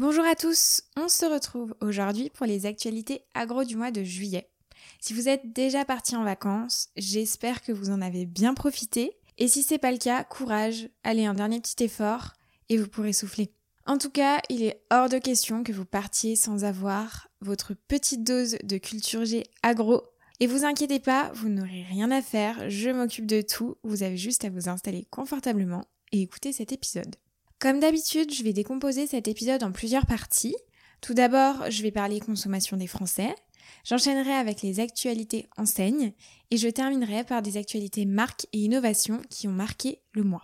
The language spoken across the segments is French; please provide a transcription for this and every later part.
Bonjour à tous, on se retrouve aujourd'hui pour les actualités agro du mois de juillet. Si vous êtes déjà parti en vacances, j'espère que vous en avez bien profité. Et si c'est pas le cas, courage, allez un dernier petit effort et vous pourrez souffler. En tout cas, il est hors de question que vous partiez sans avoir votre petite dose de culture G agro. Et vous inquiétez pas, vous n'aurez rien à faire, je m'occupe de tout, vous avez juste à vous installer confortablement et écouter cet épisode. Comme d'habitude, je vais décomposer cet épisode en plusieurs parties. Tout d'abord, je vais parler consommation des Français. J'enchaînerai avec les actualités enseignes et je terminerai par des actualités marques et innovations qui ont marqué le mois.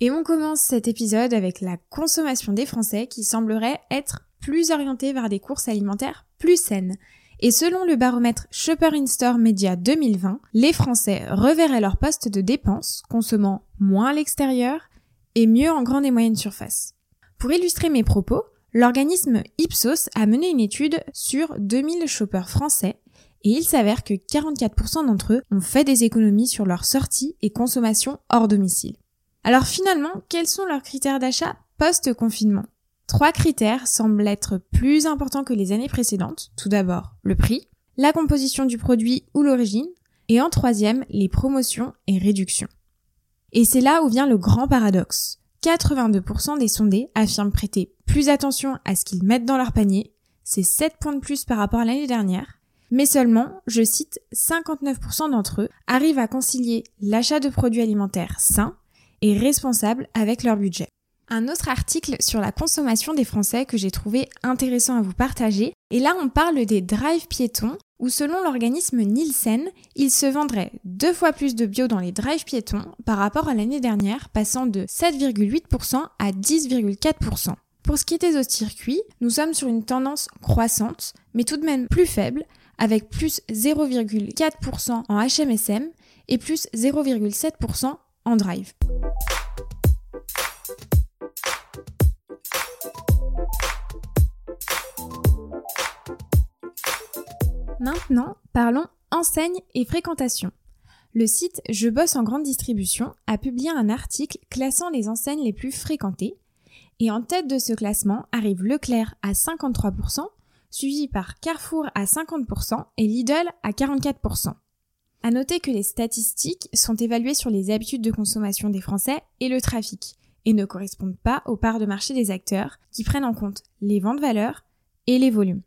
Et on commence cet épisode avec la consommation des Français qui semblerait être plus orientée vers des courses alimentaires plus saines. Et selon le baromètre Shopper in Store Media 2020, les Français reverraient leur poste de dépenses, consommant moins à l'extérieur et mieux en grande et moyenne surface. Pour illustrer mes propos, l'organisme Ipsos a mené une étude sur 2000 shoppers français et il s'avère que 44% d'entre eux ont fait des économies sur leurs sorties et consommation hors domicile. Alors finalement, quels sont leurs critères d'achat post-confinement? Trois critères semblent être plus importants que les années précédentes. Tout d'abord, le prix, la composition du produit ou l'origine, et en troisième, les promotions et réductions. Et c'est là où vient le grand paradoxe. 82% des sondés affirment prêter plus attention à ce qu'ils mettent dans leur panier, c'est 7 points de plus par rapport à l'année dernière, mais seulement, je cite, 59% d'entre eux arrivent à concilier l'achat de produits alimentaires sains et responsables avec leur budget. Un autre article sur la consommation des Français que j'ai trouvé intéressant à vous partager. Et là, on parle des drives piétons où selon l'organisme Nielsen, il se vendrait deux fois plus de bio dans les drives piétons par rapport à l'année dernière, passant de 7,8% à 10,4%. Pour ce qui est des autres circuits, nous sommes sur une tendance croissante, mais tout de même plus faible, avec plus 0,4% en HMSM et plus 0,7% en drive. Maintenant, parlons enseigne et fréquentation. Le site Je bosse en grande distribution a publié un article classant les enseignes les plus fréquentées. Et en tête de ce classement arrive Leclerc à 53%, suivi par Carrefour à 50% et Lidl à 44%. À noter que les statistiques sont évaluées sur les habitudes de consommation des Français et le trafic, et ne correspondent pas aux parts de marché des acteurs qui prennent en compte les ventes valeurs et les volumes.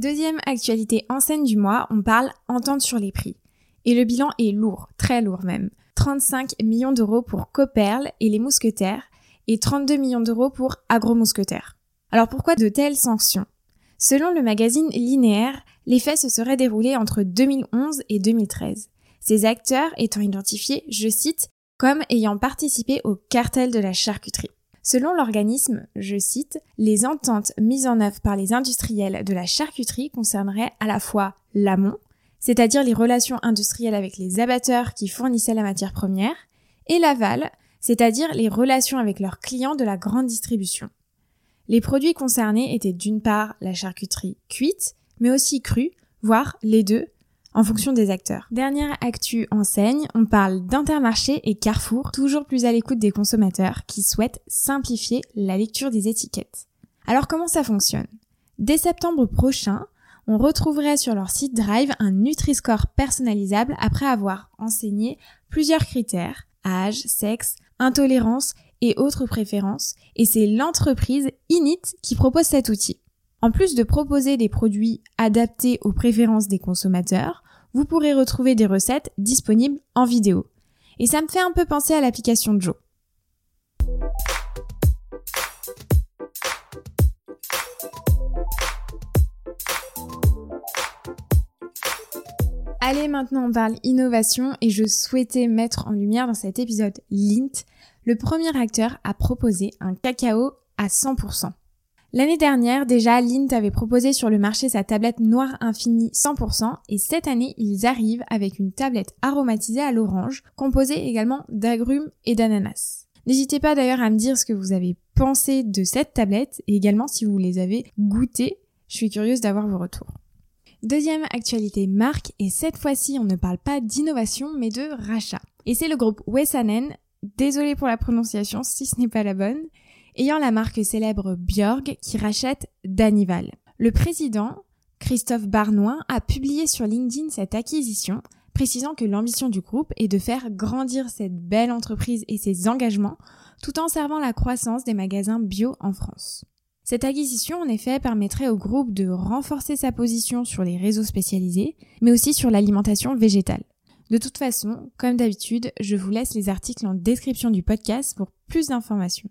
Deuxième actualité en scène du mois, on parle entente sur les prix. Et le bilan est lourd, très lourd même. 35 millions d'euros pour Coperle et les mousquetaires et 32 millions d'euros pour Agro-Mousquetaires. Alors pourquoi de telles sanctions? Selon le magazine Linéaire, les faits se seraient déroulés entre 2011 et 2013. Ces acteurs étant identifiés, je cite, comme ayant participé au cartel de la charcuterie. Selon l'organisme, je cite, les ententes mises en œuvre par les industriels de la charcuterie concerneraient à la fois l'amont, c'est-à-dire les relations industrielles avec les abatteurs qui fournissaient la matière première, et l'aval, c'est-à-dire les relations avec leurs clients de la grande distribution. Les produits concernés étaient d'une part la charcuterie cuite, mais aussi crue, voire les deux, en fonction des acteurs. Dernière actu enseigne, on parle d'Intermarché et Carrefour, toujours plus à l'écoute des consommateurs qui souhaitent simplifier la lecture des étiquettes. Alors comment ça fonctionne? Dès septembre prochain, on retrouverait sur leur site Drive un Nutri-Score personnalisable après avoir enseigné plusieurs critères, âge, sexe, intolérance et autres préférences, et c'est l'entreprise Init qui propose cet outil. En plus de proposer des produits adaptés aux préférences des consommateurs, vous pourrez retrouver des recettes disponibles en vidéo. Et ça me fait un peu penser à l'application Joe. Allez, maintenant on parle innovation et je souhaitais mettre en lumière dans cet épisode Lint, le premier acteur à proposer un cacao à 100%. L'année dernière, déjà, Lint avait proposé sur le marché sa tablette Noir Infini 100% et cette année, ils arrivent avec une tablette aromatisée à l'orange, composée également d'agrumes et d'ananas. N'hésitez pas d'ailleurs à me dire ce que vous avez pensé de cette tablette et également si vous les avez goûtées. Je suis curieuse d'avoir vos retours. Deuxième actualité marque, et cette fois-ci on ne parle pas d'innovation mais de rachat. Et c'est le groupe Wessanen, désolé pour la prononciation si ce n'est pas la bonne, ayant la marque célèbre Björg qui rachète Danival. Le président, Christophe Barnoin, a publié sur LinkedIn cette acquisition, précisant que l'ambition du groupe est de faire grandir cette belle entreprise et ses engagements tout en servant la croissance des magasins bio en France. Cette acquisition, en effet, permettrait au groupe de renforcer sa position sur les réseaux spécialisés, mais aussi sur l'alimentation végétale. De toute façon, comme d'habitude, je vous laisse les articles en description du podcast pour plus d'informations.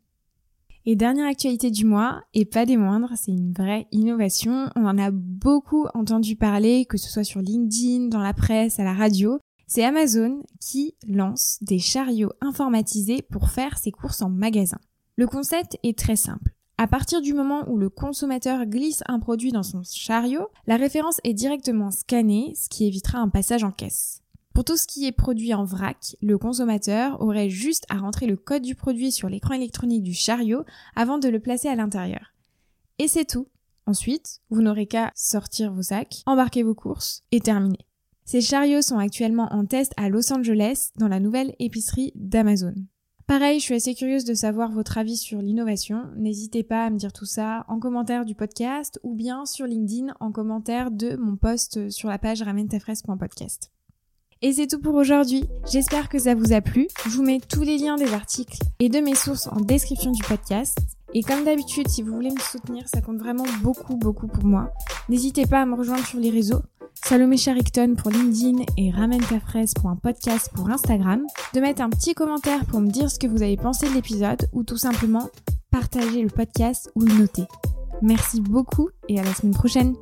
Et dernière actualité du mois, et pas des moindres, c'est une vraie innovation. On en a beaucoup entendu parler, que ce soit sur LinkedIn, dans la presse, à la radio. C'est Amazon qui lance des chariots informatisés pour faire ses courses en magasin. Le concept est très simple. À partir du moment où le consommateur glisse un produit dans son chariot, la référence est directement scannée, ce qui évitera un passage en caisse. Pour tout ce qui est produit en vrac, le consommateur aurait juste à rentrer le code du produit sur l'écran électronique du chariot avant de le placer à l'intérieur. Et c'est tout. Ensuite, vous n'aurez qu'à sortir vos sacs, embarquer vos courses et terminer. Ces chariots sont actuellement en test à Los Angeles dans la nouvelle épicerie d'Amazon. Pareil, je suis assez curieuse de savoir votre avis sur l'innovation. N'hésitez pas à me dire tout ça en commentaire du podcast ou bien sur LinkedIn en commentaire de mon post sur la page ramène-ta-fraise.podcast. Et c'est tout pour aujourd'hui. J'espère que ça vous a plu. Je vous mets tous les liens des articles et de mes sources en description du podcast. Et comme d'habitude, si vous voulez me soutenir, ça compte vraiment beaucoup, beaucoup pour moi. N'hésitez pas à me rejoindre sur les réseaux. Salomé Charicton pour LinkedIn et ramène pour un podcast pour Instagram, de mettre un petit commentaire pour me dire ce que vous avez pensé de l'épisode ou tout simplement partager le podcast ou le noter. Merci beaucoup et à la semaine prochaine.